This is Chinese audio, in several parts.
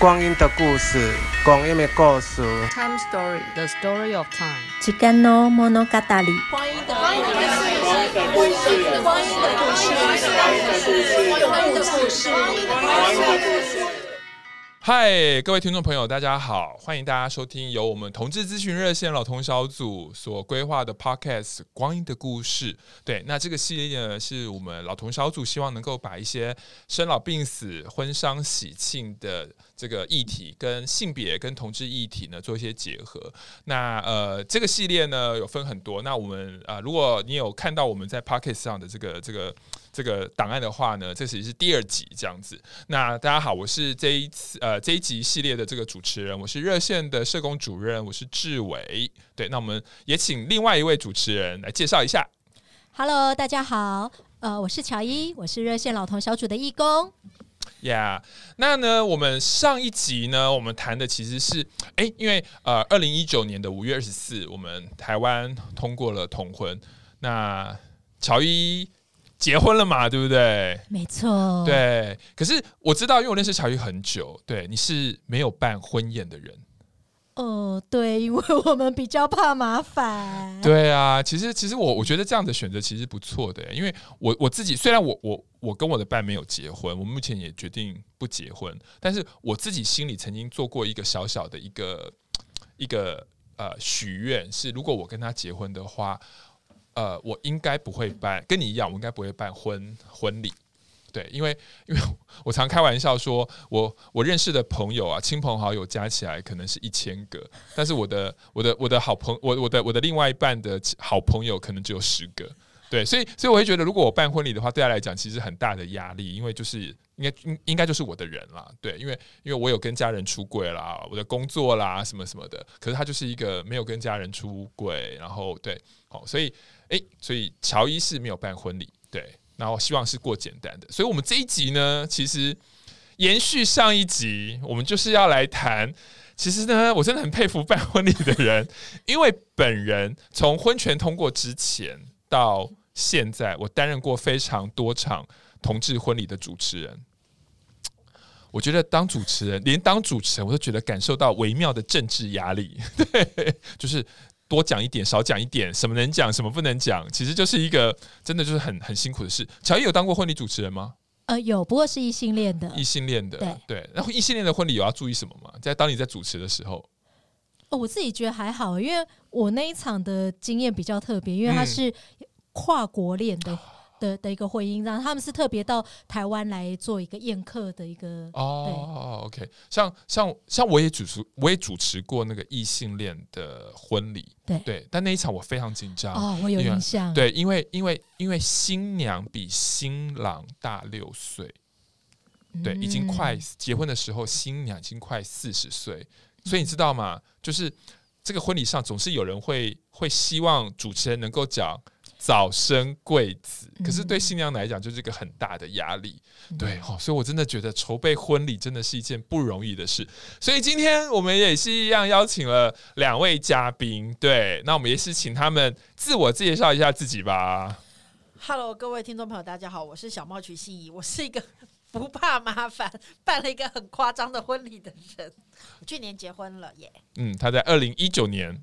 光阴的故事，光阴的故事。Time story, the story of time。时间の物语。光阴的故事，光阴的故事，光阴的故事，光阴的故事，光阴的故事。嗨，各位听众朋友，大家好，欢迎大家收听由我们同志咨询热线老同小组所规划的 Podcast《光阴的故事》。对，那这个系列呢，是我们老同小组希望能够把一些生老病死、婚丧喜庆的这个议题，跟性别跟同志议题呢做一些结合。那呃，这个系列呢有分很多。那我们啊、呃，如果你有看到我们在 Podcast 上的这个这个。这个档案的话呢，这其实是第二集这样子。那大家好，我是这一次呃这一集系列的这个主持人，我是热线的社工主任，我是志伟。对，那我们也请另外一位主持人来介绍一下。Hello，大家好，呃，我是乔伊，我是热线老同小组的义工。Yeah，那呢，我们上一集呢，我们谈的其实是，哎，因为呃，二零一九年的五月二十四，我们台湾通过了同婚。那乔伊。结婚了嘛，对不对？没错。对，可是我知道，因为我认识乔玉很久，对，你是没有办婚宴的人。哦、呃，对，因为我们比较怕麻烦。对啊，其实其实我我觉得这样的选择其实不错的，因为我我自己虽然我我我跟我的伴没有结婚，我目前也决定不结婚，但是我自己心里曾经做过一个小小的一个一个呃许愿，是如果我跟他结婚的话。呃，我应该不会办，跟你一样，我应该不会办婚婚礼，对，因为因为我常开玩笑说，我我认识的朋友啊，亲朋好友加起来可能是一千个，但是我的我的我的好朋我我的我的另外一半的好朋友可能只有十个，对，所以所以我会觉得，如果我办婚礼的话，对他来讲其实很大的压力，因为就是应该应应该就是我的人啦，对，因为因为我有跟家人出柜啦，我的工作啦什么什么的，可是他就是一个没有跟家人出柜，然后对，好，所以。诶，所以乔伊是没有办婚礼，对，然后希望是过简单的。所以，我们这一集呢，其实延续上一集，我们就是要来谈。其实呢，我真的很佩服办婚礼的人，因为本人从婚权通过之前到现在，我担任过非常多场同志婚礼的主持人。我觉得当主持人，连当主持人，我都觉得感受到微妙的政治压力，对，就是。多讲一点，少讲一点，什么能讲，什么不能讲，其实就是一个真的就是很很辛苦的事。乔伊有当过婚礼主持人吗？呃，有，不过是异性恋的。异性恋的，对对。然后异性恋的婚礼有要注意什么吗？在当你在主持的时候，哦，我自己觉得还好，因为我那一场的经验比较特别，因为它是跨国恋的。嗯的的一个婚姻，然后他们是特别到台湾来做一个宴客的一个哦，OK，像像像我也主持，我也主持过那个异性恋的婚礼，对。对，但那一场我非常紧张哦，我有印象，对，因为因为因为新娘比新郎大六岁，嗯、对，已经快结婚的时候，新娘已经快四十岁，所以你知道吗？就是这个婚礼上总是有人会会希望主持人能够讲。早生贵子，可是对新娘来讲就是一个很大的压力，嗯、对，哦，所以我真的觉得筹备婚礼真的是一件不容易的事。所以今天我们也是一样邀请了两位嘉宾，对，那我们也是请他们自我介绍一下自己吧。Hello，各位听众朋友，大家好，我是小猫曲心怡，我是一个不怕麻烦，办了一个很夸张的婚礼的人。我去年结婚了耶，嗯，他在二零一九年。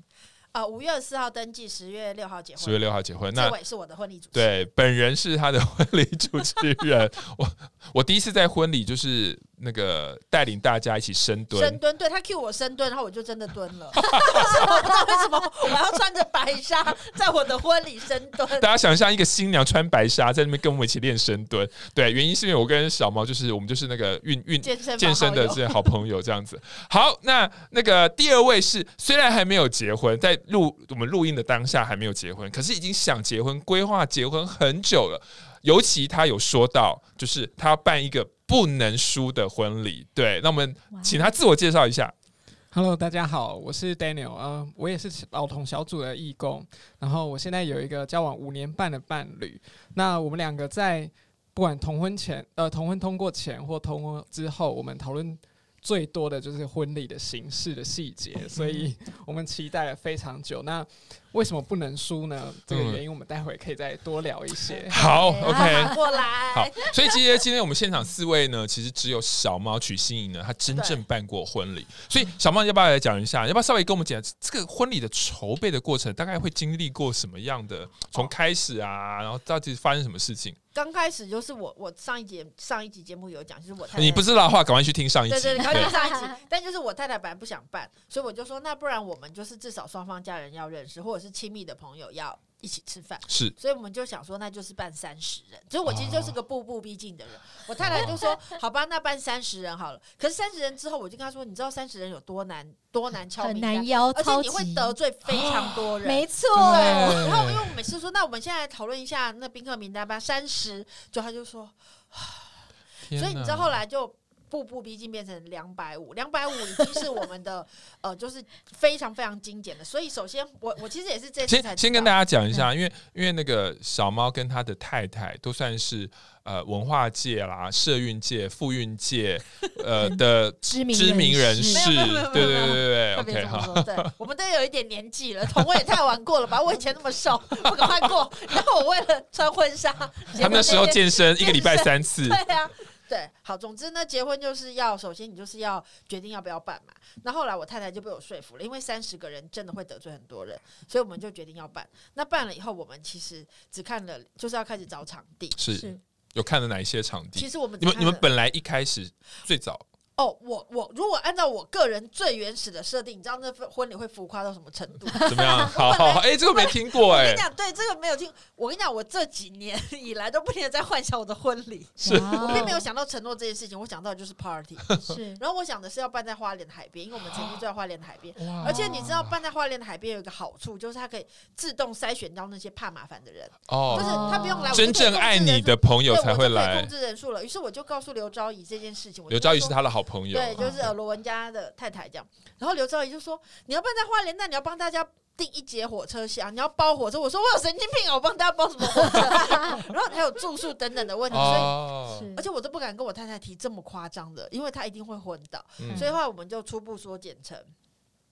呃，五月四号登记，十月六号结婚。十月六号结婚，那伟是我的婚礼主持人。对，本人是他的 婚礼主持人。我我第一次在婚礼就是。那个带领大家一起深蹲，深蹲，对他 cue 我深蹲，然后我就真的蹲了。我不知道为什么我要穿着白纱在我的婚礼深蹲。大家想象一个新娘穿白纱在那边跟我们一起练深蹲，对，原因是因为我跟小猫就是我们就是那个运运健身健身的这些好朋友这样子。好，那那个第二位是虽然还没有结婚，在录我们录音的当下还没有结婚，可是已经想结婚、规划结婚很久了。尤其他有说到，就是他要办一个。不能输的婚礼，对，那我们请他自我介绍一下。Hello，大家好，我是 Daniel，呃，我也是老同小组的义工，然后我现在有一个交往五年半的伴侣，那我们两个在不管同婚前，呃，同婚通过前或同婚之后，我们讨论最多的就是婚礼的形式的细节，所以 我们期待了非常久。那为什么不能输呢？这个原因我们待会可以再多聊一些。嗯、好，OK，过来。好，所以今天今天我们现场四位呢，其实只有小猫曲心怡呢，她真正办过婚礼。所以小猫要不要来讲一下？要不要稍微跟我们讲这个婚礼的筹备的过程，大概会经历过什么样的？从开始啊，然后到底发生什么事情？刚开始就是我，我上一节上一集节目有讲，就是我太太你不知道的话，赶快去听上一集。对对，赶快去上一集。但就是我太太本来不想办，所以我就说，那不然我们就是至少双方家人要认识，或者是亲密的朋友要一起吃饭。是，所以我们就想说，那就是办三十人。所以我其实就是个步步逼近的人。我太太就说：“好吧，那办三十人好了。”可是三十人之后，我就跟她说：“你知道三十人有多难，多难敲名单，很难邀，而且你会得罪非常多人。”没错。然后因为我每次说：“那我们现在来讨论一下那宾客名单吧。”三十，就他就说：“ 所以你知道后来就。”步步逼近变成两百五，两百五已经是我们的呃，就是非常非常精简的。所以首先我我其实也是这次才先先跟大家讲一下，因为因为那个小猫跟他的太太都算是呃文化界啦、社运界、妇运界呃的 知名知名人士，对对对，OK 好，对，我们都有一点年纪了，同我也太玩过了吧？我以前那么瘦，不赶快过。然后我为了穿婚纱，他们那时候健身一个礼拜三次，对啊。对，好，总之呢，结婚就是要首先你就是要决定要不要办嘛。那后来我太太就被我说服了，因为三十个人真的会得罪很多人，所以我们就决定要办。那办了以后，我们其实只看了，就是要开始找场地。是，有看了哪一些场地？其实我们你们你们本来一开始最早。哦，我我如果按照我个人最原始的设定，你知道那婚礼会浮夸到什么程度？怎么样？好好好，哎、欸，这个没听过哎、欸。我跟你讲，对这个没有听。我跟你讲，我这几年 以来都不停的在幻想我的婚礼。是，我并没有想到承诺这件事情，我想到的就是 party。是，然后我想的是要办在花莲海边，因为我们曾经住在花莲海边。而且你知道，办在花莲的海边有一个好处，就是它可以自动筛选到那些怕麻烦的人。哦。就是他不用来，真正爱你的朋友才会来。控制人数了，于是我就告诉刘昭仪这件事情。刘昭仪是他的好朋友。对，就是。罗文家的太太这样，然后刘兆仪就说：“你要不然在花莲，那你要帮大家订一节火车厢，你要包火车。”我说：“我有神经病啊，我帮大家包什么火车？” 然后还有住宿等等的问题，所以而且我都不敢跟我太太提这么夸张的，因为她一定会昏倒。所以后来我们就初步缩减成，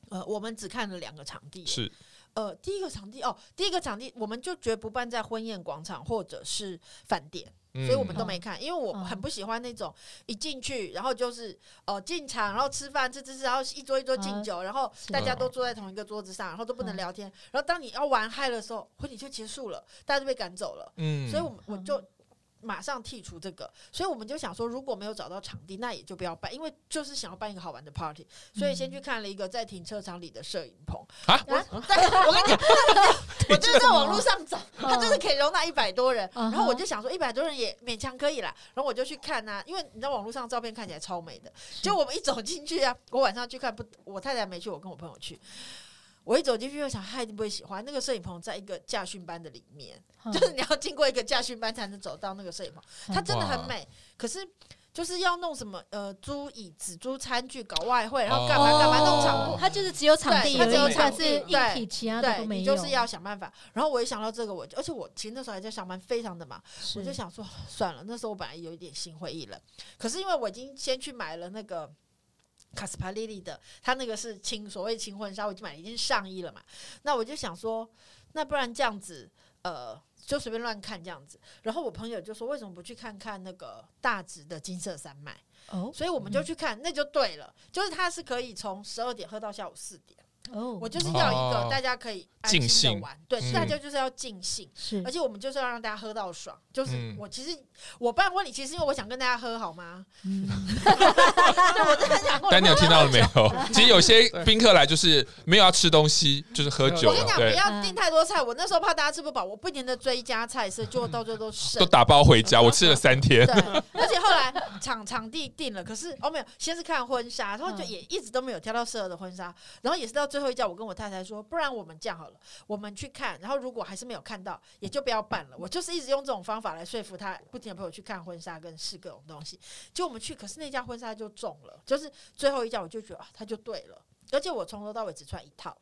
呃，我们只看了两个场地，是呃，第一个场地哦，第一个场地我们就绝不办在婚宴广场或者是饭店。所以我们都没看，因为我很不喜欢那种一进去，然后就是哦进场，然后吃饭吃吃吃，然后一桌一桌敬酒，然后大家都坐在同一个桌子上，然后都不能聊天，然后当你要玩嗨的时候，婚礼就结束了，大家都被赶走了。嗯，所以我我就。马上剔除这个，所以我们就想说，如果没有找到场地，那也就不要办，因为就是想要办一个好玩的 party，所以先去看了一个在停车场里的摄影棚。啊。对，我？跟你讲，我就是在网络上找，它就是可以容纳一百多人，然后我就想说一百多人也勉强可以啦，然后我就去看呐，因为你知道网络上照片看起来超美的，结果我们一走进去啊，我晚上去看不，我太太没去，我跟我朋友去。我一走进去，就想他一定不会喜欢那个摄影棚，在一个驾训班的里面，嗯、就是你要经过一个驾训班才能走到那个摄影棚。它真的很美，哇可是就是要弄什么呃，租椅子、租餐具、搞外汇，然后干嘛干嘛弄场布。它就是只有场地，它只有场地，对，其他的都没有。就是要想办法。然后我一想到这个，我而且我其实那时候还在上班，非常的忙，我就想说算了。那时候我本来有一点心灰意冷，可是因为我已经先去买了那个。卡斯帕利利的，他那个是轻所谓轻婚纱，我已经买了一件上衣了嘛。那我就想说，那不然这样子，呃，就随便乱看这样子。然后我朋友就说，为什么不去看看那个大直的金色山脉？哦，所以我们就去看，那就对了，就是它是可以从十二点喝到下午四点。哦，我就是要一个大家可以尽兴玩，对，大家就是要尽兴，是，而且我们就是要让大家喝到爽。就是我其实我办婚礼，其实因为我想跟大家喝，好吗？嗯，我真的想过。但你有听到了没有？其实有些宾客来就是没有要吃东西，就是喝酒。我跟你讲，不要订太多菜。我那时候怕大家吃不饱，我不停的追加菜色，结果到最后都剩。都打包回家，我吃了三天。对，而且后来场场地定了，可是哦没有，先是看婚纱，然后就也一直都没有挑到适合的婚纱，然后也是到最后一家，我跟我太太说，不然我们这样好了，我们去看，然后如果还是没有看到，也就不要办了。我就是一直用这种方法来说服他，不停的陪我去看婚纱跟试各种东西。就我们去，可是那家婚纱就中了，就是最后一家，我就觉得啊，他就对了。而且我从头到尾只穿一套，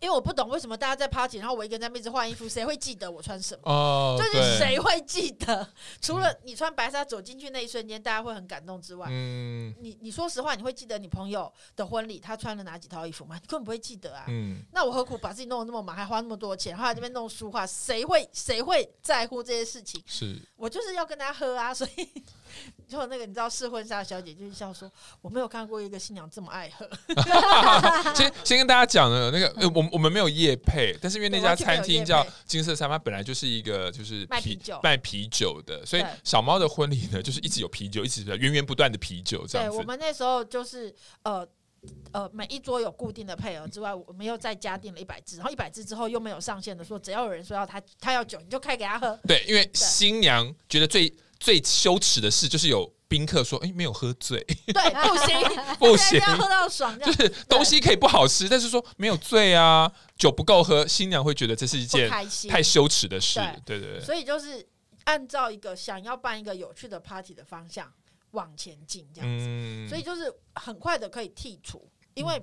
因为我不懂为什么大家在 party，然后我一个人在那边一直换衣服，谁会记得我穿什么？哦，就是谁会记得？除了你穿白纱走进去那一瞬间，大家会很感动之外，嗯，你你说实话，你会记得你朋友的婚礼他穿了哪几套衣服吗？你根本不会记得啊。嗯，那我何苦把自己弄得那么忙，还花那么多钱，然后在这边弄书画？谁会谁会在乎这些事情？是我就是要跟他喝啊，所以就那个你知道试婚纱小姐就是笑说，我没有看过一个新娘这么爱喝。先先跟大家讲了，那个呃，我我们没有夜配，但是因为那家餐厅叫金色三妈，本来就是一个就是卖啤酒卖啤酒的，所以小猫的婚礼呢，就是一直有啤酒，一直源源不断的啤酒这样对，我们那时候就是呃呃，每一桌有固定的配额之外，我们又再加订了一百支，然后一百支之后又没有上限的说，只要有人说要他他要酒，你就开给他喝。对，因为新娘觉得最最羞耻的事就是有宾客说，哎，没有喝醉，对，不行，不行，要喝到爽，就是东西可以不好吃，但是说没有醉啊，酒不够喝，新娘会觉得这是一件太羞耻的事。对对对，所以就是按照一个想要办一个有趣的 party 的方向。往前进这样子，嗯、所以就是很快的可以剔除，因为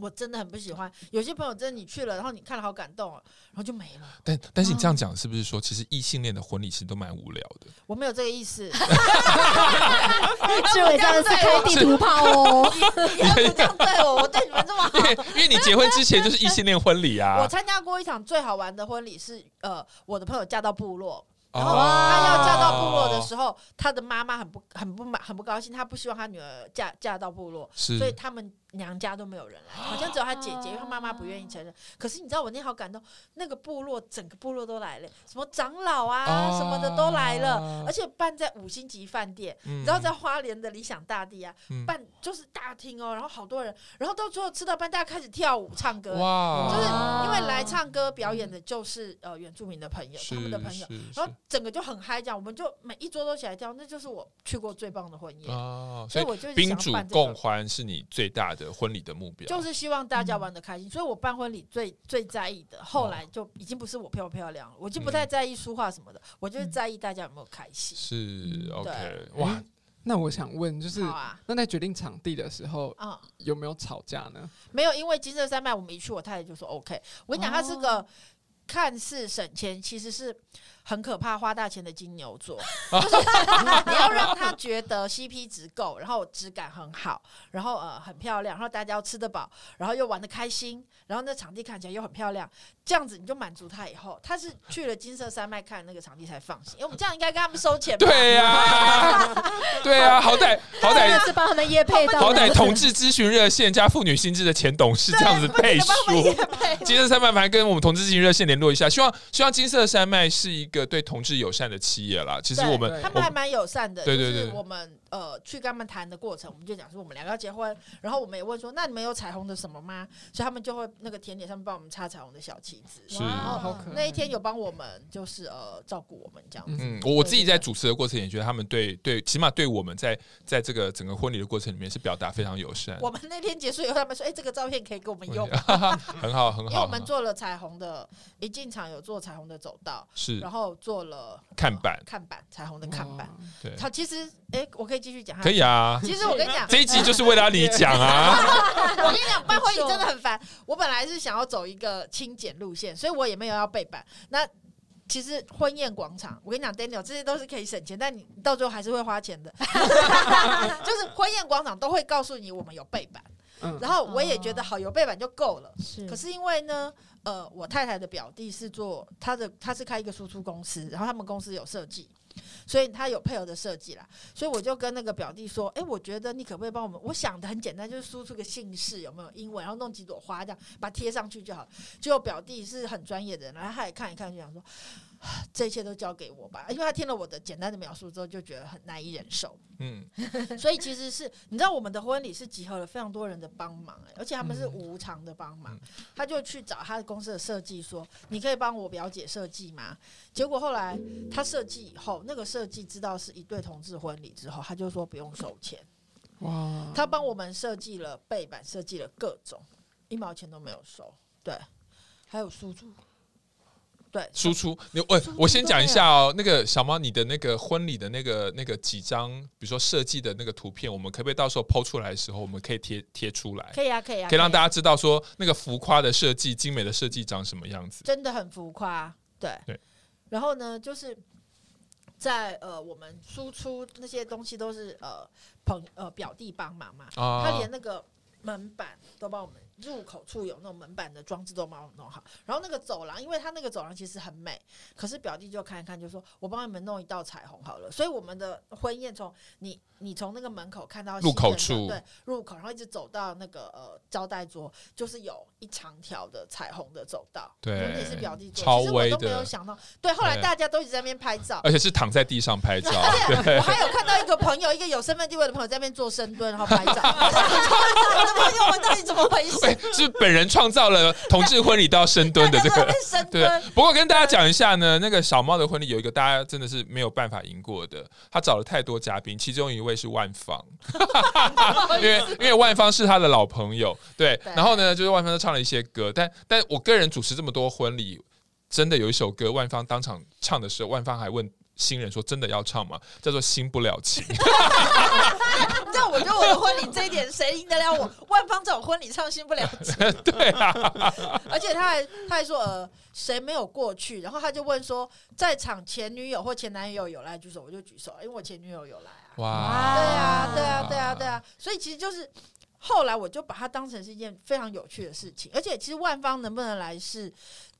我真的很不喜欢有些朋友，真的你去了，然后你看了好感动，然后就没了。但但是你这样讲，是不是说其实异性恋的婚礼其实都蛮无聊的？我没有这个意思，志伟这样是开地图炮哦，你要不这样对我，我对你们这么好，因为 因为你结婚之前就是异性恋婚礼啊。我参加过一场最好玩的婚礼是呃，我的朋友嫁到部落。然后他要嫁到部落的时候，哦、他的妈妈很不很不满很不高兴，他不希望他女儿嫁嫁到部落，所以他们。娘家都没有人来，好像只有他姐姐，因为他妈妈不愿意承认。可是你知道我那天好感动，那个部落整个部落都来了，什么长老啊什么的都来了，而且办在五星级饭店，你知道在花莲的理想大地啊，办就是大厅哦，然后好多人，然后到最后吃到半，大家开始跳舞唱歌，就是因为来唱歌表演的就是呃原住民的朋友，他们的朋友，然后整个就很嗨，这样我们就每一桌都起来跳，那就是我去过最棒的婚宴，所以我就宾主共欢是你最大的。婚礼的目标就是希望大家玩的开心，嗯、所以我办婚礼最最在意的，后来就已经不是我漂不漂亮了，我就不太在意书画什么的，嗯、我就是在意大家有没有开心。是 OK，哇，那我想问，就是、啊、那在决定场地的时候，嗯，有没有吵架呢？没有，因为金色山脉我们一去，我太太就说 OK。我跟你讲，他是个看似省钱，其实是。很可怕，花大钱的金牛座，就是你要让他觉得 CP 值够，然后质感很好，然后呃很漂亮，然后大家要吃得饱，然后又玩得开心，然后那场地看起来又很漂亮，这样子你就满足他以后，他是去了金色山脉看那个场地才放心，因 为我们这样应该跟他们收钱吧？对呀、啊，对呀、啊，好歹好歹是帮他们业配到，好歹同志咨询热线加妇女心智的前董事这样子配。书，金色山脉还跟我们同志咨询热线联络一下，希望希望金色山脉是一个对同志友善的企业啦，其实我们他们还蛮友善的。对对对，我们呃去跟他们谈的过程，我们就讲说我们两个要结婚，然后我们也问说，那你们有彩虹的什么吗？所以他们就会那个甜点上面帮我们插彩虹的小旗子。是，然后那一天有帮我们就是呃照顾我们这样子。嗯，我我自己在主持的过程也觉得他们对对，起码对我们在在这个整个婚礼的过程里面是表达非常友善。我们那天结束以后，他们说，哎，这个照片可以给我们用，很好很好。因为我们做了彩虹的，一进场有做彩虹的走道，是，然后做。了看板，看板，彩虹的看板。对，它，其实，哎，我可以继续讲。可以啊。其实我跟你讲，这一集就是为了你讲啊。我跟你讲，办婚礼真的很烦。我本来是想要走一个轻简路线，所以我也没有要背板。那其实婚宴广场，我跟你讲，Daniel，这些都是可以省钱，但你到最后还是会花钱的。就是婚宴广场都会告诉你，我们有背板。然后我也觉得好，有背板就够了。是。可是因为呢。呃，我太太的表弟是做他的，他是开一个输出公司，然后他们公司有设计，所以他有配合的设计啦。所以我就跟那个表弟说，哎，我觉得你可不可以帮我们？我想的很简单，就是输出个姓氏有没有英文，然后弄几朵花这样把它贴上去就好。结果表弟是很专业的人，然后他也看一看，就想说。这一切都交给我吧，因为他听了我的简单的描述之后，就觉得很难以忍受。嗯，所以其实是你知道，我们的婚礼是集合了非常多人的帮忙，而且他们是无偿的帮忙。他就去找他的公司的设计说：“你可以帮我表姐设计吗？”结果后来他设计以后，那个设计知道是一对同志婚礼之后，他就说不用收钱。哇！他帮我们设计了背板，设计了各种，一毛钱都没有收。对，还有输出。对，输出你我我先讲一下哦，那个小猫，你的那个婚礼的那个那个几张，比如说设计的那个图片，我们可不可以到时候抛出来的时候，我们可以贴贴出来？可以啊，可以啊，可以让大家知道说那个浮夸的设计、精美的设计长什么样子。真的很浮夸，对对。然后呢，就是在呃，我们输出那些东西都是呃朋呃表弟帮忙嘛，啊、他连那个门板都帮我们。入口处有那种门板的装置都帮我弄好，然后那个走廊，因为它那个走廊其实很美，可是表弟就看一看，就说：“我帮你们弄一道彩虹好了。”所以我们的婚宴从你你从那个门口看到入口处，对，入口，然后一直走到那个呃招待桌，就是有一长条的彩虹的走道。对，也是表弟做，超威的，其实我都没有想到。对，后来大家都一直在那边拍照，而且是躺在地上拍照。对，我还有看到一个朋友，一个有身份地位的朋友在那边做深蹲，然后拍照。我的朋友们到底怎么回事？是本人创造了同志婚礼都要深蹲的这个，对。不过跟大家讲一下呢，那个小猫的婚礼有一个大家真的是没有办法赢过的，他找了太多嘉宾，其中一位是万芳，因为因为万芳是他的老朋友，对。然后呢，就是万芳都唱了一些歌，但但我个人主持这么多婚礼，真的有一首歌，万芳当场唱的时候，万芳还问。新人说：“真的要唱吗？叫做《新不了情》。”这我觉得我的婚礼这一点谁赢得了我？万芳这种婚礼唱《新不了情》，对啊。而且他还他还说：“呃，谁没有过去？”然后他就问说：“在场前女友或前男友有来举手？”我就举手，因为我前女友有来啊。哇！对啊，对啊，对啊，对啊。所以其实就是后来我就把它当成是一件非常有趣的事情。而且其实万芳能不能来是。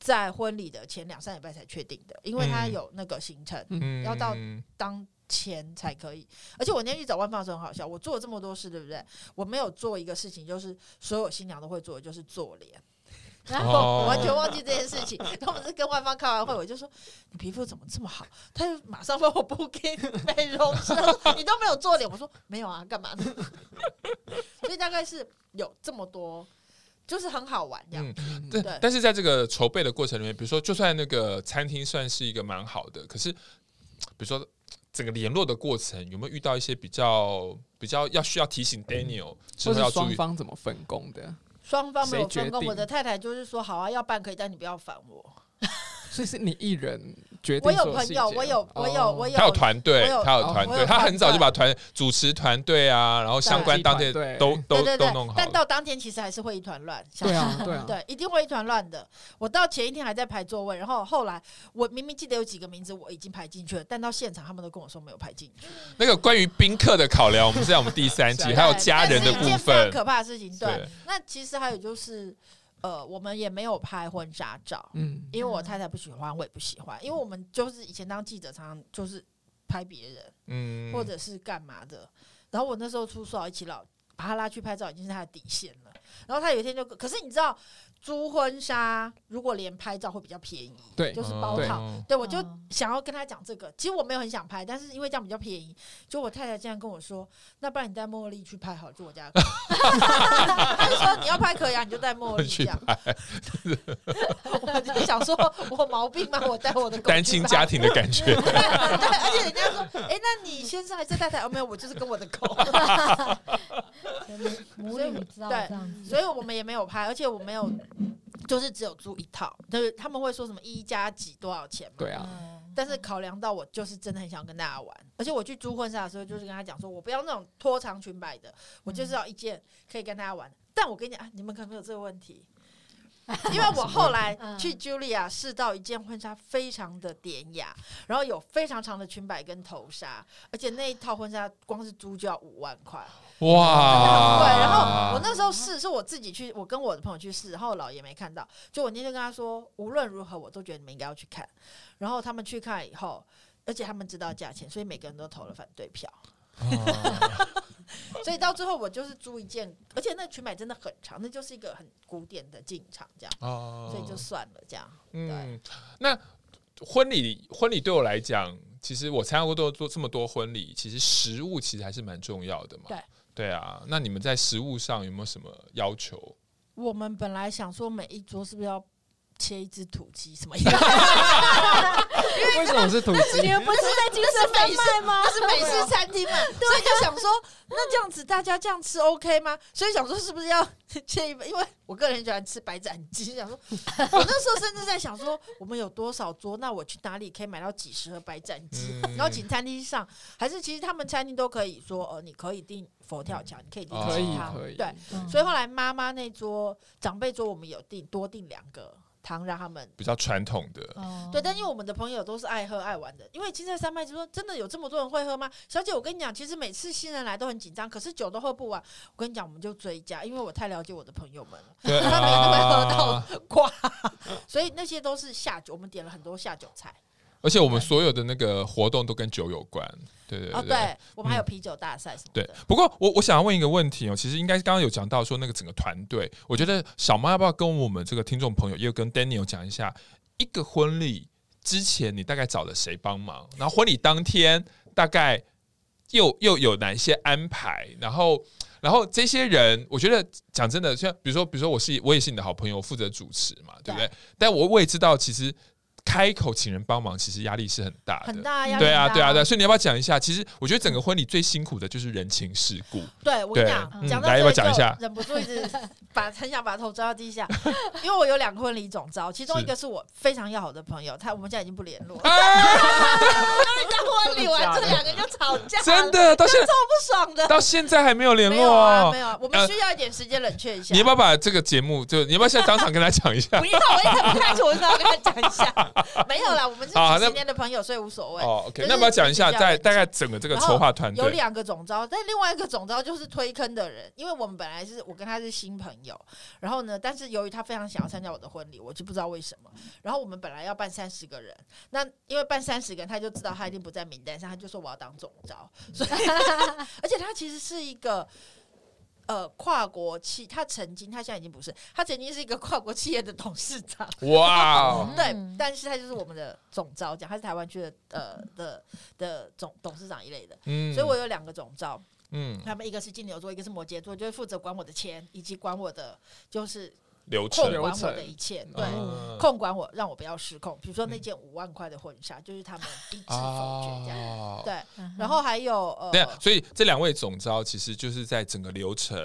在婚礼的前两三礼拜才确定的，因为他有那个行程，嗯、要到当前才可以。而且我那天去找万芳的时候很好笑，我做了这么多事，对不对？我没有做一个事情，就是所有新娘都会做的，就是做脸。然后我完全忘记这件事情。他们是跟外方开完会，我就说：“你皮肤怎么这么好？”他就马上问我 booking 美容师，你都没有做脸。我说：“没有啊，干嘛呢？” 所以大概是有这么多。就是很好玩这样，嗯，对。但是在这个筹备的过程里面，比如说，就算那个餐厅算是一个蛮好的，可是，比如说整个联络的过程，有没有遇到一些比较比较要需要提醒 Daniel，或者双方怎么分工的？双方没有分工，我的太太就是说，好啊，要办可以，但你不要烦我。所以是你一人决定。我有朋友，我有，我有，我有。他有团队，他有团队，他很早就把团主持团队啊，然后相关当天都都都弄好。但到当天其实还是会一团乱。对啊，对啊，对，一定会一团乱的。我到前一天还在排座位，然后后来我明明记得有几个名字我已经排进去了，但到现场他们都跟我说没有排进去。那个关于宾客的考量，我们是在我们第三集，还有家人的部分，可怕的事情。对，那其实还有就是。呃，我们也没有拍婚纱照，嗯，因为我太太不喜欢，我也不喜欢，因为我们就是以前当记者，常常就是拍别人，嗯，或者是干嘛的。然后我那时候出书一起老把他拉去拍照，已经是他的底线了。然后他有一天就，可是你知道。租婚纱如果连拍照会比较便宜，对，就是包套。对，对我就想要跟他讲这个，其实我没有很想拍，但是因为这样比较便宜，就我太太竟然跟我说，那不然你带茉莉去拍好，就我家。他就说你要拍可以啊，你就带茉莉这样。我就想说我毛病吗？我带我的单亲家庭的感觉。对，而且人家说，哎、欸，那你先生还是太太？哦，没有，我就是跟我的狗。母女知道这样子，所以我们也没有拍，而且我没有。就是只有租一套，就是他们会说什么一加几多少钱嘛？对啊。但是考量到我就是真的很想跟大家玩，而且我去租婚纱的时候，就是跟他讲说，我不要那种拖长裙摆的，我就是要一件可以跟大家玩。但我跟你讲啊，你们可能没有这个问题，因为我后来 去 Julia 试到一件婚纱非常的典雅，然后有非常长的裙摆跟头纱，而且那一套婚纱光是租就要五万块。哇！对，然后我那时候试是我自己去，我跟我的朋友去试，然后我老爷没看到，就我那天就跟他说，无论如何我都觉得你们应该要去看。然后他们去看以后，而且他们知道价钱，所以每个人都投了反对票。所以到最后我就是租一件，而且那裙摆真的很长，那就是一个很古典的进场这样。哦，所以就算了这样。嗯，那婚礼婚礼对我来讲，其实我参加过多做这么多婚礼，其实食物其实还是蛮重要的嘛。对。对啊，那你们在食物上有没有什么要求？我们本来想说每一桌是不是要切一只土鸡什么样？因 为什么是土鸡？你们不是在金色山脉吗？是美式餐厅嘛，所以就想说，那这样子大家这样吃 OK 吗？所以想说是不是要切一份？因为我个人很喜欢吃白斩鸡，想说，我那时候甚至在想说，我们有多少桌？那我去哪里可以买到几十盒白斩鸡？然后请餐厅上，还是其实他们餐厅都可以说，呃，你可以订佛跳墙，你可以订可以汤，可以，对。所以后来妈妈那桌长辈桌，我们有订多订两个。汤让他们比较传统的，哦对，但因为我们的朋友都是爱喝爱玩的，因为金色山脉就说真的有这么多人会喝吗？小姐，我跟你讲，其实每次新人来都很紧张，可是酒都喝不完。我跟你讲，我们就追加，因为我太了解我的朋友们了，对 他们都会喝到 挂，所以那些都是下酒，我们点了很多下酒菜。而且我们所有的那个活动都跟酒有关，对对对，哦，对，我们还有啤酒大赛什么的。对，不过我我想要问一个问题哦，其实应该刚刚有讲到说那个整个团队，我觉得小猫要不要跟我们这个听众朋友，也有跟 Daniel 讲一下，一个婚礼之前你大概找了谁帮忙，然后婚礼当天大概又 又有哪些安排，然后然后这些人，我觉得讲真的，像比如说比如说我是我也是你的好朋友，负责主持嘛，对不对？但我我也知道其实。开口请人帮忙，其实压力是很大的，很大压力。对啊，对啊，对。所以你要不要讲一下？其实我觉得整个婚礼最辛苦的就是人情世故。对，我跟你讲，嗯、讲到来要不要讲一下？忍不住一直 把很想把头抓到地下，因为我有两个婚礼总招，其中一个是我非常要好的朋友，他我们现在已经不联络。刚婚礼完，这两个就吵架，真的到现在超不爽的，到现在还没有联络没有啊，没有。我们需要一点时间冷却一下。你要不要把这个节目就你要不要现在当场跟他讲一下？不要，我也很不开心，我只要跟他讲一下。没有啦。我们是几十年的朋友，所以无所谓。哦，OK，那不要讲一下，在大概整个这个筹划团队有两个总招，但另外一个总招就是推坑的人，因为我们本来是我跟他是新朋友，然后呢，但是由于他非常想要参加我的婚礼，我就不知道为什么。然后我们本来要办三十个人，那因为办三十个人，他就知道他一定不在名单上，他就说我要当总招，所以 而且他其实是一个。呃，跨国企，他曾经，他现在已经不是，他曾经是一个跨国企业的董事长。哇 Wow，对，但是他就是我们的总招，讲他是台湾区的呃的的总董事长一类的。嗯，所以我有两个总招，嗯，他们一个是金牛座，一个是摩羯座，就是负责管我的钱以及管我的就是。流程，控管我的一切，对，控管我，让我不要失控。比如说那件五万块的婚纱，就是他们一直否决这样，对。然后还有呃，对，所以这两位总招其实就是在整个流程。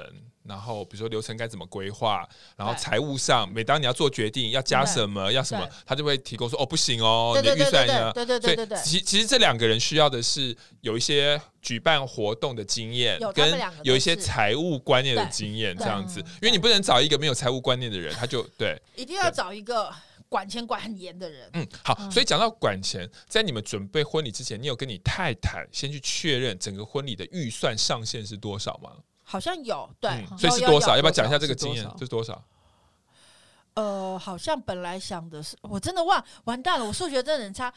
然后，比如说流程该怎么规划，然后财务上，每当你要做决定，要加什么，要什么，他就会提供说，哦，不行哦，你的预算呢？对对对对对。其其实这两个人需要的是有一些举办活动的经验，跟有一些财务观念的经验，这样子。因为你不能找一个没有财务观念的人，他就对。一定要找一个管钱管很严的人。嗯，好。所以讲到管钱，在你们准备婚礼之前，你有跟你太太先去确认整个婚礼的预算上限是多少吗？好像有，对，嗯、所以是多少？要不要讲一下这个经验？这是多少？呃，好像本来想的是，我真的忘，完蛋了，我数学真的很差。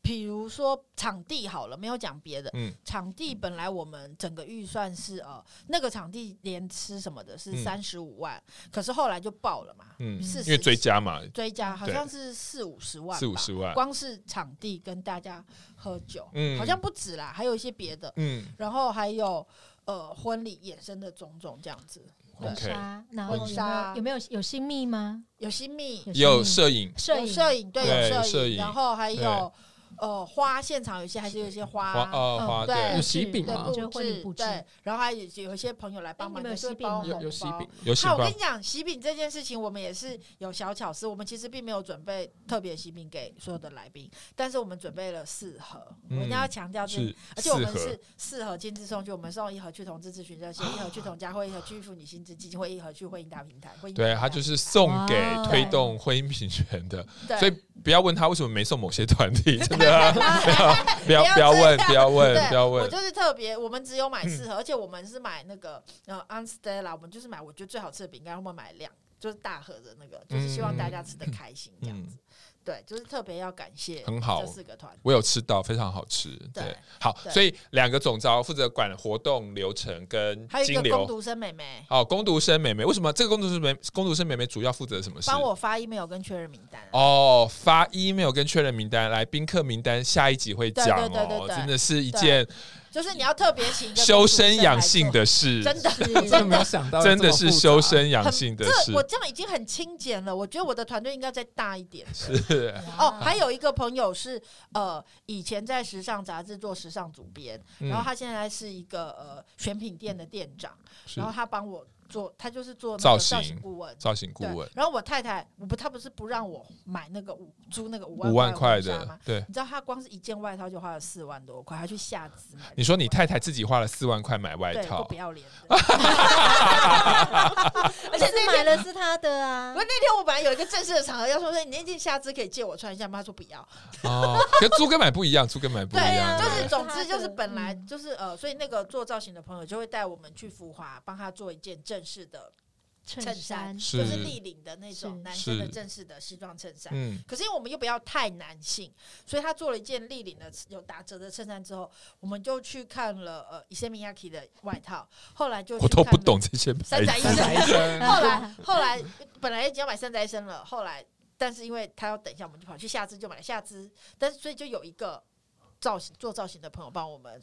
比如说场地好了，没有讲别的。嗯，场地本来我们整个预算是呃，那个场地连吃什么的是三十五万，嗯、可是后来就爆了嘛。嗯，是因为追加嘛，追加好像是四五十万，四五十万，光是场地跟大家喝酒，嗯，好像不止啦，还有一些别的，嗯，然后还有。呃，婚礼衍生的种种这样子，婚纱，然后有没有有没有有新密吗？有新密，有摄影，摄影，摄影，对，有摄影，然后还有。呃，花现场有些还是有一些花，花对，有喜饼嘛，就婚礼布置，对，然后还有有一些朋友来帮忙，有喜饼，有有喜饼，有喜饼。我跟你讲，喜饼这件事情，我们也是有小巧思，我们其实并没有准备特别喜饼给所有的来宾，但是我们准备了四盒，我一定要强调是，而且我们是四盒亲自送去，我们送一盒去同志咨询热线，一盒去同家会，一盒去妇女新知基金会，一盒去婚姻大平台，对，他就是送给推动婚姻平权的，所以不要问他为什么没送某些团体，真的。不要不要问，不要问，不要问。我就是特别，我们只有买四盒，而且我们是买那个呃 Anstella，我们就是买我觉得最好吃的饼干，我们买两，就是大盒的那个，就是希望大家吃的开心这样子。对，就是特别要感谢，很好，这四个团，我有吃到，非常好吃。对，好，所以两个总招负责管活动流程跟还有一个工读生妹妹。哦，攻读生妹妹，为什么这个攻读生妹攻读生妹妹主要负责什么事？帮我发 email 跟确认名单。哦，发 email 跟确认名单，来宾客名单下一集会讲哦，真的是一件。就是你要特别请修身养性的事，真的，真的没有想到，真的是修身养性的事。我这样已经很清简了，我觉得我的团队应该再大一点。是，哦，还有一个朋友是呃，以前在时尚杂志做时尚主编，嗯然后他现在是一个呃选品店的店长，是然后他帮我做，他就是做那个造造型型顾问。造型顾问，，然后我太太，我不，他不是不让我买那个五租那个五万五万块的吗，？对。你知道他光是一件外套就花了四万多块，他去下肢买。你说你太太自己花了四万块买外套不，要脸的，而且是那天买了是他的啊不，是那天我本来有一个正式的场合要说，说你那件下肢可以借我穿一下吗？他说不要。哦，跟租跟买不一样，租跟买不一对样，就是总之就是本来嗯就是呃，所以那个做造型的朋友就会带我们去福华，帮他做一件正式的衬衬衫，是就是立领的那种男生的正式的西装衬衫。嗯，可是因为我们又不要太男性，所以他做了一件立领的有打折的衬衫之后，我们就去看了呃 Isemiyaki 的外套，后来就我都不懂这些牌子。三宅一三宅一生后来 后来本来已经要买三宅一生了，后来但是因为他要等一下，我们就跑去下肢就买了下肢，但是所以就有一个造型做造型的朋友帮我们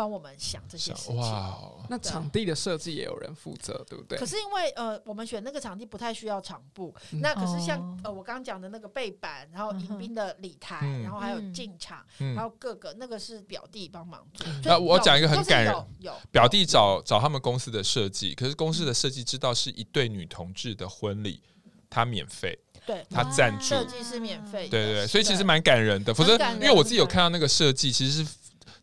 帮我们想这些事情。哇哦，那场地的设计也有人负责，对不对？可？是因为呃，我们选那个场地不太需要场布，嗯。那可是像、哦。呃我刚刚讲的那个背板，然后迎宾的礼台，嗯然后还有嗯进场，嗯。然，后各个那个是表弟帮忙做。那我讲一个很就是感人有。有表弟找找他们公司的设计，可是公司的设计知道是一对女同志的婚礼，他免费，对。他赞助。设计是免费，对对对，所以其实蛮感人的。否则因为我自己有看到那个设计，其实是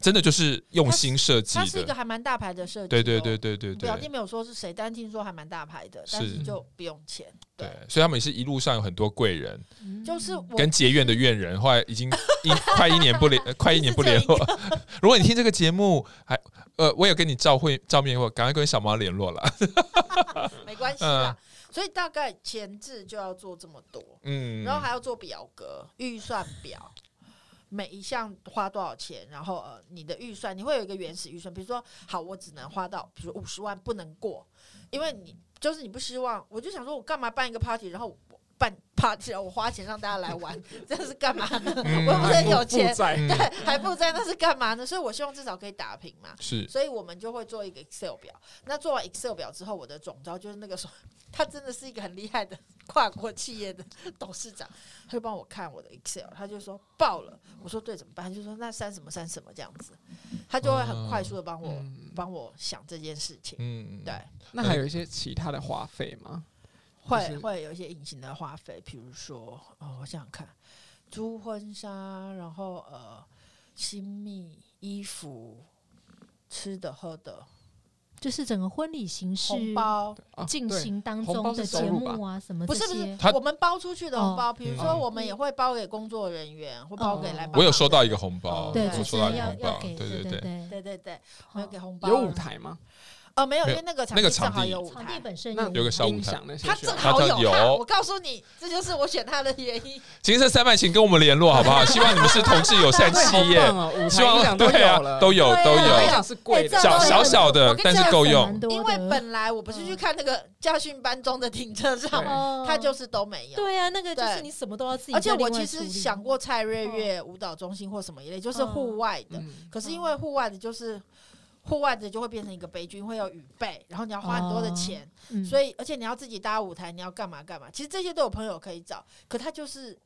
真的就是用心设计的。它是一个还蛮大牌的设计哦。对对对对对对表弟没有说是谁，但听说还蛮大牌的，但是是就不用钱。对，所以他们也是一路上有很多贵人嗯就是我跟结怨的怨人，后来已经一 快一年不联，呃 快一年不联络。如果你听这个节目，还呃，我有跟你照会照面，我赶快跟小猫联络了。没关系啦。所以大概前置就要做这么多，嗯，然后还要做表格、预算表，每一项花多少钱，然后呃，你的预算你会有一个原始预算，比如说好，我只能花到，比如五十万不能过，因为你就是你不希望，我就想说我干嘛办一个 party，然后办 party，我花钱让大家来玩，这是干嘛呢？嗯我又不是很有钱，对，还负债，那是干嘛呢？所以我希望至少可以打平嘛。是所以我们就会做一个 Excel 表。那做完 Excel 表之后，我的总招就是那个时候，他真的是一个很厉害的跨国企业的董事长，他就帮我看我的 Excel，他就说爆了。我说对，怎么办？他就说那删什么删什么这样子，他就会很快速的帮我嗯帮我想这件事情。嗯，对，那还有一些其他的花费吗？就是会会有一些隐形的花费，比如说，哦，我想想看，租婚纱，然后呃，新密衣服、吃的喝的，就是整个婚礼形式红包。啊进行当中的节目啊，什么不是不是他，我们包出去的红包，哦比如嗯说我们也会包给工作人员，或包给来。我有收到一个红包，哦对，收到一个红包，对对对。对对，对对对，我有给红包。有舞台吗？哦，没有，因为那个场那个地正好场地有。场地本身那有个小舞台他正好有我告诉你，这就是我选他的原因。金色三麦，请跟我们联络好不好？希望你们是同志友善企业，希望对啊有，，都有都有是贵小小小的但是够用。因为本来我不是去看那个驾训班中的停车场，对哦他就是都没有。对啊，那个就是你什么都要自己而且我其实想过蔡瑞月舞蹈中心或什么一类，就是户外的。嗯，可是因为户外的，就是户外的就会变成一个悲剧，会有雨备，然后你要花很多的钱，嗯所以而且你要自己搭舞台，你要干嘛干嘛。其实这些都有朋友可以找，可他就是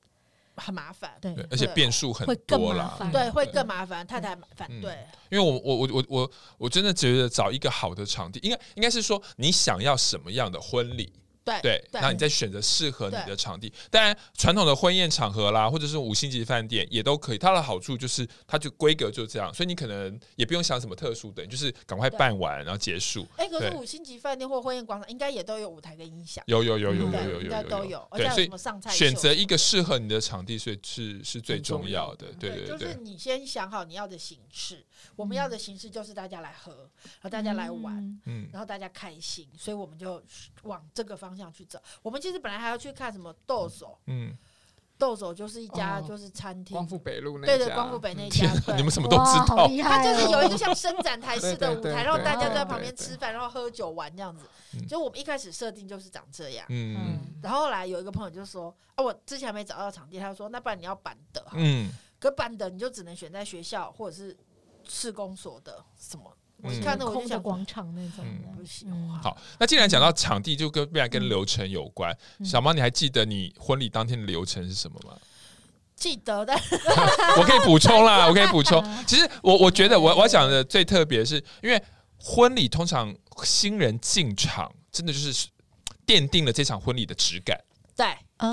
很麻烦，对对，而且变数很多啦。麻烦对，会更麻烦，太太反嗯对。因为我我我我我我真的觉得找一个好的场地，应该应该是说你想要什么样的婚礼，对对，对然后你再选择适合你的场地。当然，传统的婚宴场合啦，或者是五星级饭店也都可以。它的好处就是它就规格就这样，所以你可能也不用想什么特殊的，你就是赶快办完然后结束。哎，可是五星级饭店或婚宴广场应该也都有舞台跟音响，有有有有有有有都有，而且对，所以选择一个适合你的场地，所以是是最重要的。对对对就是，你先想好你要的形式，我们要的形式就是大家来喝，然后大家来玩，嗯嗯，然后大家开心，所以我们就往这个方向去找。我们其实本来还要去看什么豆手，嗯，豆手就是一家哦就是餐厅光，复北路那对对，光复北那天家，哪，你们什么？都知道。厉害它就是有一个哦像伸展台式的舞台，然后大家在旁边吃饭，然后喝酒玩这样子嗯。就我们一开始设定就是长这样。嗯嗯然后后来有一个朋友就说：“啊，我之前还没找到场地，他就说那不然你要板的好了，嗯，可板的你就只能选在学校或者是市公所的什么。我看到我就空的想广场那种不行嗯好，那既然讲到场地，就跟必然跟流程有关。嗯小猫，你还记得你婚礼当天的流程是什么吗？记得的。我可以补充啦，我可以补充。其实我我觉得我我讲的最特别是因为婚礼通常新人进场，真的就是奠定了这场婚礼的质感。对，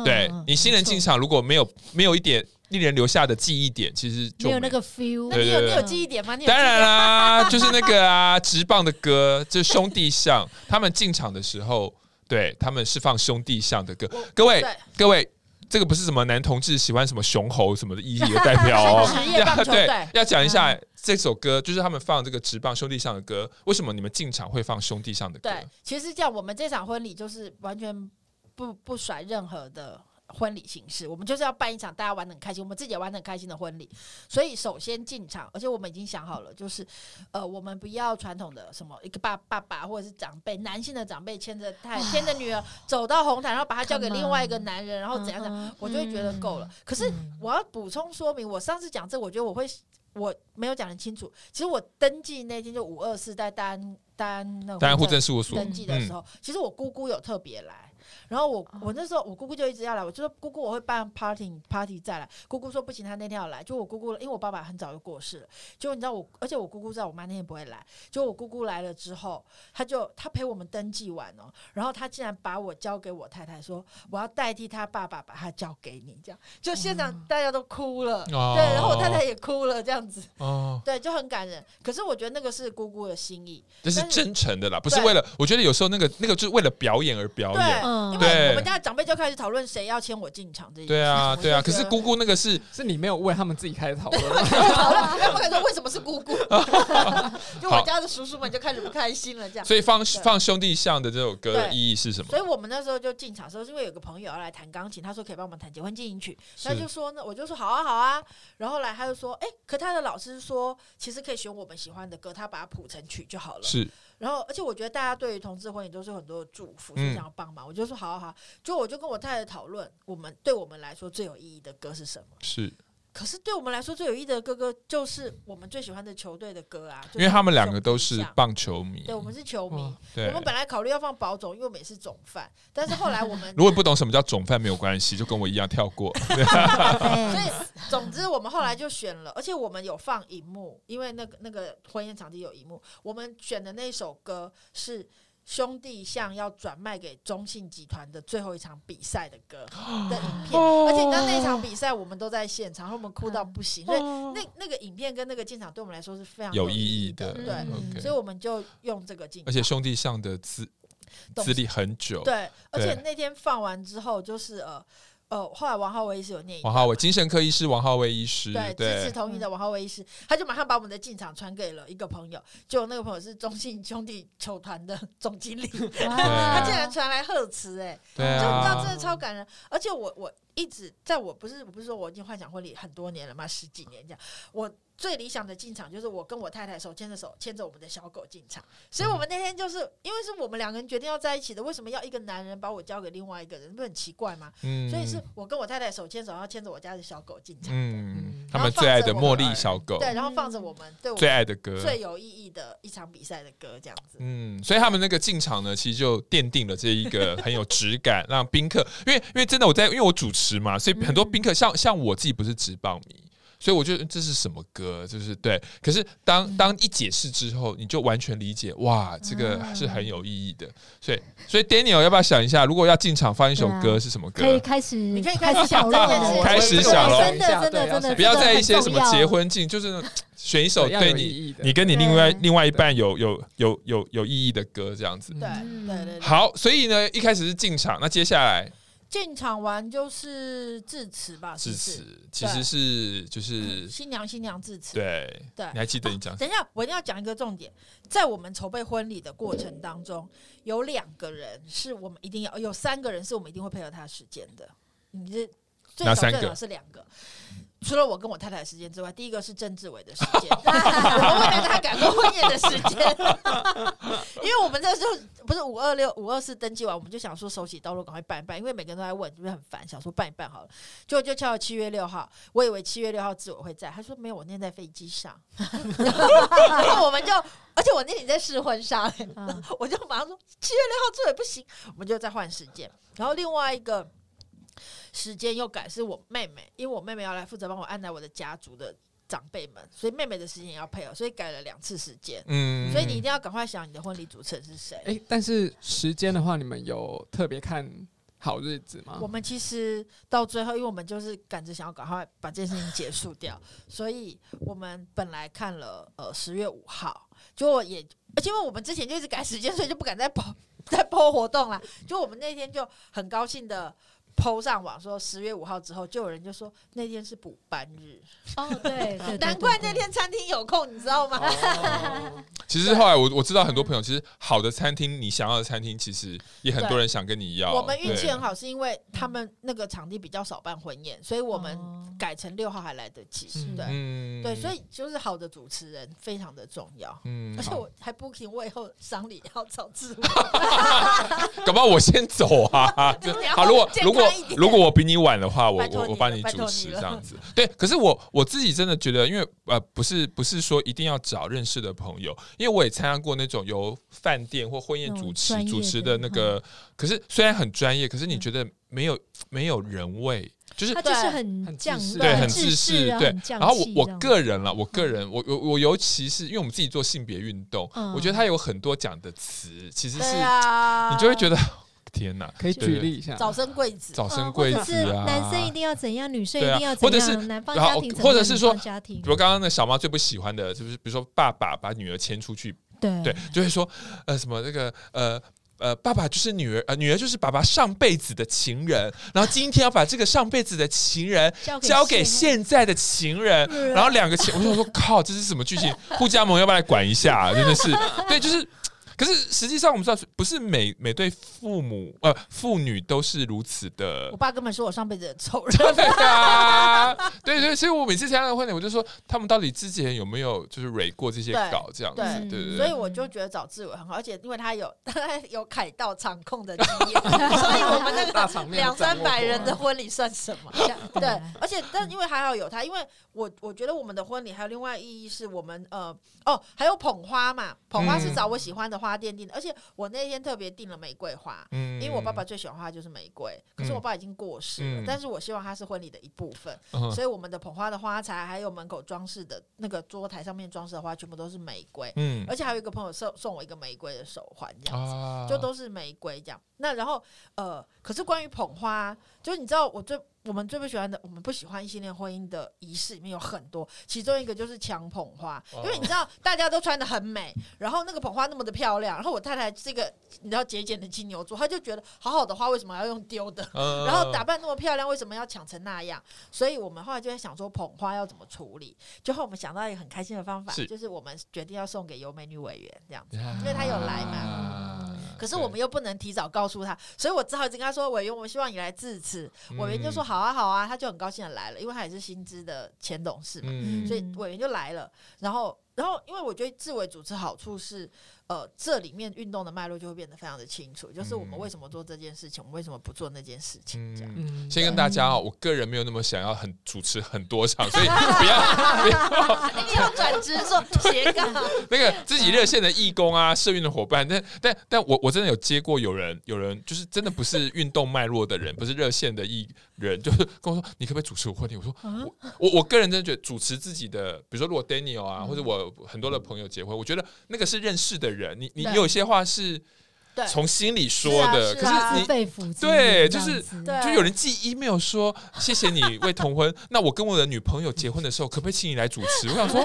对你新人进场如果没有没有一点令人留下的记忆点，其实就没有那个 feel。那你有你有记忆点吗？当然啦，就是那个啊，直棒的歌，就是兄弟像，他们进场的时候，对他们是放兄弟像的歌。各位各位。这个不是什么男同志喜欢什么雄猴什么的意义的代表哦，要对要讲一下这首歌，就是他们放这个直棒兄弟像的歌，为什么你们进场会放兄弟像的歌？对，其实这样，我们这场婚礼就是完全不不甩任何的。婚礼形式，我们就是要办一场大家玩的很开心，我们自己也玩的很开心的婚礼。所以首先进场，而且我们已经想好了，就是呃，我们不要传统的什么一个爸爸爸或者是长辈，男性的长辈牵着太牵着女儿走到红毯，然后把她交给另外一个男人，然后怎样怎样，我就会觉得够了。可是我要补充说明，我上次讲这，我觉得我会我没有讲得清楚。其实我登记那天就五二四在单单那单户政事务所登记的时候，其实我姑姑有特别来。然后我我那时候我姑姑就一直要来，我就说姑姑我会办 party party 再来。姑姑说不行，她那天要来。就我姑姑，因为我爸爸很早就过世了。就你知道我，而且我姑姑知道我妈那天不会来。就我姑姑来了之后，她就她陪我们登记完哦，然后她竟然把我交给我太太，说我要代替她爸爸把她交给你，这样就现场大家都哭了，哦、对，然后我太太也哭了，这样子，哦，对，就很感人。可是我觉得那个是姑姑的心意，这是真诚的啦，不是为了。我觉得有时候那个那个就是为了表演而表演，对，因为我们家长辈就开始讨论谁要牵我进场这件事。对啊，对啊。可是姑姑那个是 是你没有问他们自己开始讨论，讨论，他们开始说为什么是姑姑？就我家的叔叔们就开始不开心了，这样。所以放放兄弟像的这首歌的意义是什么？所以我们那时候就进场的时候，是因为有个朋友要来弹钢琴，他说可以帮我们弹结婚进行曲，他就说呢，我就说好啊好啊。然后后来他就说，哎，可他的老师说，其实可以选我们喜欢的歌，他把它谱成曲就好了。是。然后，而且我觉得大家对于同志婚礼都是很多的祝福，是想要帮忙。我就说好好好，就我就跟我太太讨论，我们对我们来说最有意义的歌是什么？是。可是对我们来说最有意义的歌歌，就是我们最喜欢的球队的歌啊。因为他们两个都是棒球迷。对，我们是球迷。我们本来考虑要放宝总，因为我们也是总饭。但是后来我们如果不懂什么叫总饭，没有关系，就跟我一样跳过。所以总之我们后来就选了，而且我们有放荧幕，因为那个那个婚宴场地有荧幕。我们选的那首歌是。兄弟像要转卖给中信集团的最后一场比赛的歌 的影片，而且那那场比赛我们都在现场，我们哭到不行，所以那那个影片跟那个进场对我们来说是非常有意义的，对，所以我们就用这个进场。而且兄弟像的资资历很久，对，而且那天放完之后就是呃。哦，后来王浩威医师有念一，王浩威精神科医师，王浩威医师对，对支持同意的王浩威医师，他就马上把我们的进场传给了一个朋友，就那个朋友是中信兄弟球团的 总经理，他竟然传来贺词，哎，就你知道真的超感人，而且我我一直在我不是我不是说我已经幻想婚礼很多年了嘛，十几年这样，我。最理想的进场就是我跟我太太手牵着手，牵着我们的小狗进场。所以，我们那天就是因为是我们两个人决定要在一起的，为什么要一个男人把我交给另外一个人？不很奇怪吗？嗯，所以是我跟我太太手牵手，然后牵着我家的小狗进场。嗯，他们最爱的茉莉小狗。对，然后放着我们对我最爱的歌，最有意义的一场比赛的歌，这样子。嗯，所以他们那个进场呢，其实就奠定了这一个很有质感，让宾客，因为因为真的我在，因为我主持嘛，所以很多宾客像像我自己不是直棒迷。所以我觉得这是什么歌？就是对。可是当当一解释之后，你就完全理解，哇，这个是很有意义的。所以所以 Daniel 要不要想一下，如果要进场放一首歌是什么歌？可以开始，你可以开始想这件事，开始想了。真的真的真的，不要在一些什么结婚进，就是 选一首对你你跟你另外另外一半有有有有有意义的歌这样子。对对对。好，所以呢，一开始是进场，那接下来。进场完就是致辞吧，致辞其实是就是新娘新娘致辞。对对，你还记得你讲？等一下，我一定要讲一个重点，在我们筹备婚礼的过程当中，有两个人是我们一定要，有三个人是我们一定会配合他时间的。你这最少最少是两个。除了我跟我太太的时间之外，第一个是郑志伟的时间，我们为了他赶过婚宴的时间，因为我们那时候不是五二六五二四登记完，我们就想说手起刀落赶快办一办，因为每个人都在问，就是很烦，想说办一办好了，就就敲了七月六号，我以为七月六号志伟会在，他说没有，我那天在飞机上，然 后我们就，而且我那天在试婚纱，我就马上说七月六号志伟不行，我们就再换时间，然后另外一个。时间又改，是我妹妹，因为我妹妹要来负责帮我安排我的家族的长辈们，所以妹妹的时间也要配合，所以改了两次时间。嗯，所以你一定要赶快想你的婚礼主持人是谁。哎、欸，但是时间的话，你们有特别看好日子吗？我们其实到最后，因为我们就是赶着想要赶快把这件事情结束掉，所以我们本来看了呃十月五号，就也，而且因为我们之前就一直改时间，所以就不敢再跑 再播活动了。就我们那天就很高兴的。PO 上网说十月五号之后，就有人就说那天是补班日哦，对，难怪那天餐厅有空，你知道吗？其实后来我我知道很多朋友，其实好的餐厅，你想要的餐厅，其实也很多人想跟你要。我们运气很好，是因为他们那个场地比较少办婚宴，所以我们改成六号还来得及。对，对，所以就是好的主持人非常的重要。嗯，而且我还 booking 我以后丧礼要找志伟，搞不好我先走啊。好，如果如果。如果我比你晚的话，我我我帮你主持这样子。对，可是我我自己真的觉得，因为呃，不是不是说一定要找认识的朋友，因为我也参加过那种由饭店或婚宴主持主持的那个。可是虽然很专业，可是你觉得没有没有人味，就是他就是很降对，很自私对。然后我我个人了，我个人我我我尤其是因为我们自己做性别运动，我觉得他有很多讲的词，其实是你就会觉得。天呐，可以举例一下，早生贵子，早生贵子啊，男生一定要怎样，女生一定要怎样，或者是男方家庭，或者是说，比如刚刚那小妈最不喜欢的，就是比如说爸爸把女儿牵出去，对。对，就会说呃什么那个呃呃爸爸就是女儿，呃女儿就是爸爸上辈子的情人，然后今天要把这个上辈子的情人交给现在的情人，然后两个情，我说我说靠，这是什么剧情？护家盟要不要来管一下？真的是，对，就是。可是实际上，我们知道不是每每对父母呃父女都是如此的。我爸根本说我上辈子的仇人。对啊，对对，所以我每次参加的婚礼，我就说他们到底之前有没有就是蕊过这些稿这样子，对对，对对。所以我就觉得找志伟很好，而且因为他有 他有凯道场控的经验，所以我们那个两三百人的婚礼算什么？对，而且但因为还好有他，因为我我觉得我们的婚礼还有另外意义是我们呃哦还有捧花嘛，捧花是找我喜欢的花。店订的，而且我那天特别订了玫瑰花，嗯，因为我爸爸最喜欢花就是玫瑰，可是我爸已经过世了，嗯、但是我希望它是婚礼的一部分，嗯、所以我们的捧花的花材，还有门口装饰的那个桌台上面装饰的花，全部都是玫瑰，嗯，而且还有一个朋友送送我一个玫瑰的手环，这样子，啊、就都是玫瑰这样。那然后呃，可是关于捧花，就你知道我最。我们最不喜欢的，我们不喜欢异性恋婚姻的仪式里面有很多，其中一个就是抢捧花，因为你知道大家都穿的很美，然后那个捧花那么的漂亮，然后我太太是一个你知道节俭的金牛座，她就觉得好好的花为什么要用丢的，然后打扮那么漂亮为什么要抢成那样？所以我们后来就在想说捧花要怎么处理，最后我们想到一个很开心的方法，就是我们决定要送给尤美女委员这样子，因为她有来嘛，可是我们又不能提早告诉他，所以我只好一直跟他说委员，我们希望你来致辞，委员就说好。好啊，好啊，他就很高兴的来了，因为他也是新知的前董事嘛，嗯、所以委员就来了，然后。然后，因为我觉得志伟主持好处是，呃，这里面运动的脉络就会变得非常的清楚，就是我们为什么做这件事情，我们为什么不做那件事情，这样。嗯、先跟大家哦，我个人没有那么想要很主持很多场，所以不 要不要，你要转职做 斜杠。那个自己热线的义工啊，社运的伙伴，但但但我我真的有接过有人有人就是真的不是运动脉络的人，不是热线的艺人，就是跟我说，你可不可以主持我婚礼？我说我我我个人真的觉得主持自己的，比如说如果 Daniel 啊，或者我。很多的朋友结婚，我觉得那个是认识的人。你你有些话是从心里说的，可是你对，就是就有人寄 email 说谢谢你为同婚。那我跟我的女朋友结婚的时候，可不可以请你来主持？我想说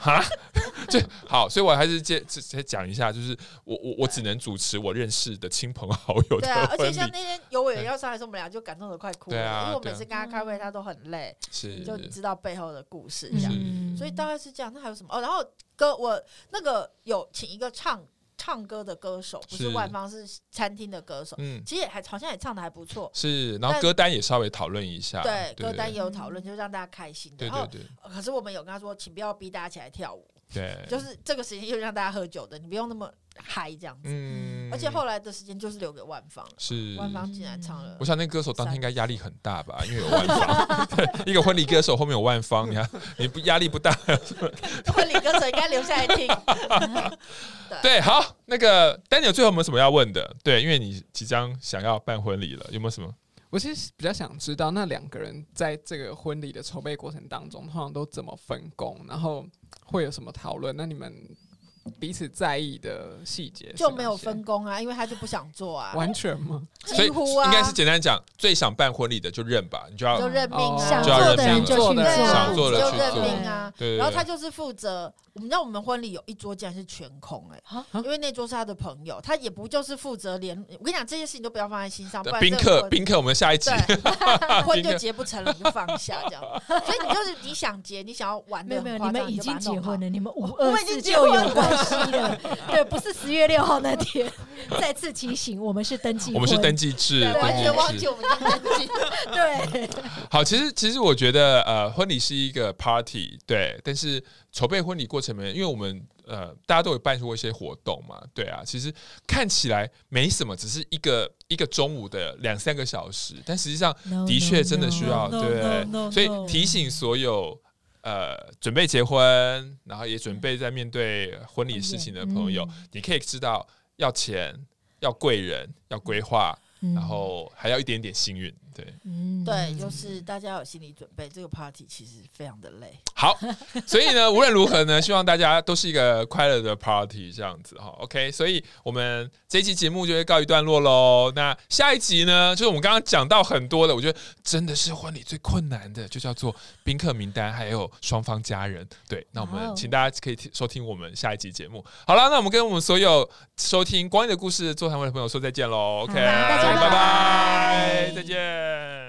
啊，这好，所以我还是接再讲一下，就是我我我只能主持我认识的亲朋好友的婚礼。而且像那天有委员要上来时，我们俩就感动的快哭了，因为我每次跟他开会，他都很累，是就知道背后的故事这样。所以大概是这样。那还有什么？哦，然后。歌我那个有请一个唱唱歌的歌手，不是万方，是餐厅的歌手。嗯，其实也还好像也唱的还不错。是，然后歌单也稍微讨论一下。对，歌单也有讨论，就让大家开心。对对对。可是我们有跟他说，请不要逼大家起来跳舞。对。就是这个时间又让大家喝酒的，你不用那么。嗨，这样子，嗯，而且后来的时间就是留给万芳，是万芳竟然唱了。我想那歌手当天应该压力很大吧，因为有万芳，一个婚礼歌手后面有万芳，你看你不压力不大？婚礼歌手应该留下来听。对，好，那个 Daniel 最后有没有什么要问的？对，因为你即将想要办婚礼了，有没有什么？我其实比较想知道，那两个人在这个婚礼的筹备过程当中，通常都怎么分工，然后会有什么讨论？那你们？彼此在意的细节就没有分工啊，因为他就不想做啊，完全吗？几乎啊，应该是简单讲，最想办婚礼的就认吧，你就要就认命，想做的人就去做，想做的就认命啊。对，然后他就是负责。我们知道我们婚礼有一桌竟然是全空哎，因为那桌是他的朋友，他也不就是负责连。我跟你讲，这些事情都不要放在心上。宾客，宾客，我们下一集 婚就结不成了，就放下这样。所以你就是你想结，你想要玩的，没有没有，你们已经结婚了，你们五二四就有关系了。对，不是十月六号那天。再次提醒，我们是登记，我们是登记制，完全忘记我们是登记。对，好，其实其实我觉得呃，婚礼是一个 party，对，但是。筹备婚礼过程里面，因为我们呃大家都有办过一些活动嘛，对啊，其实看起来没什么，只是一个一个中午的两三个小时，但实际上的确真的需要，对，所以提醒所有呃准备结婚，然后也准备在面对婚礼事情的朋友，你可以知道要钱，要贵人，要规划，然后还要一点点幸运。对，嗯，对，就是大家有心理准备，这个 party 其实非常的累。好，所以呢，无论如何呢，希望大家都是一个快乐的 party 这样子哈。OK，所以我们这一期节目就会告一段落喽。那下一集呢，就是我们刚刚讲到很多的，我觉得真的是婚礼最困难的，就叫做宾客名单还有双方家人。对，那我们请大家可以收听我们下一集节目。好了，那我们跟我们所有收听光阴的故事座谈会的朋友说再见喽。OK，大家拜拜，再见。Yeah.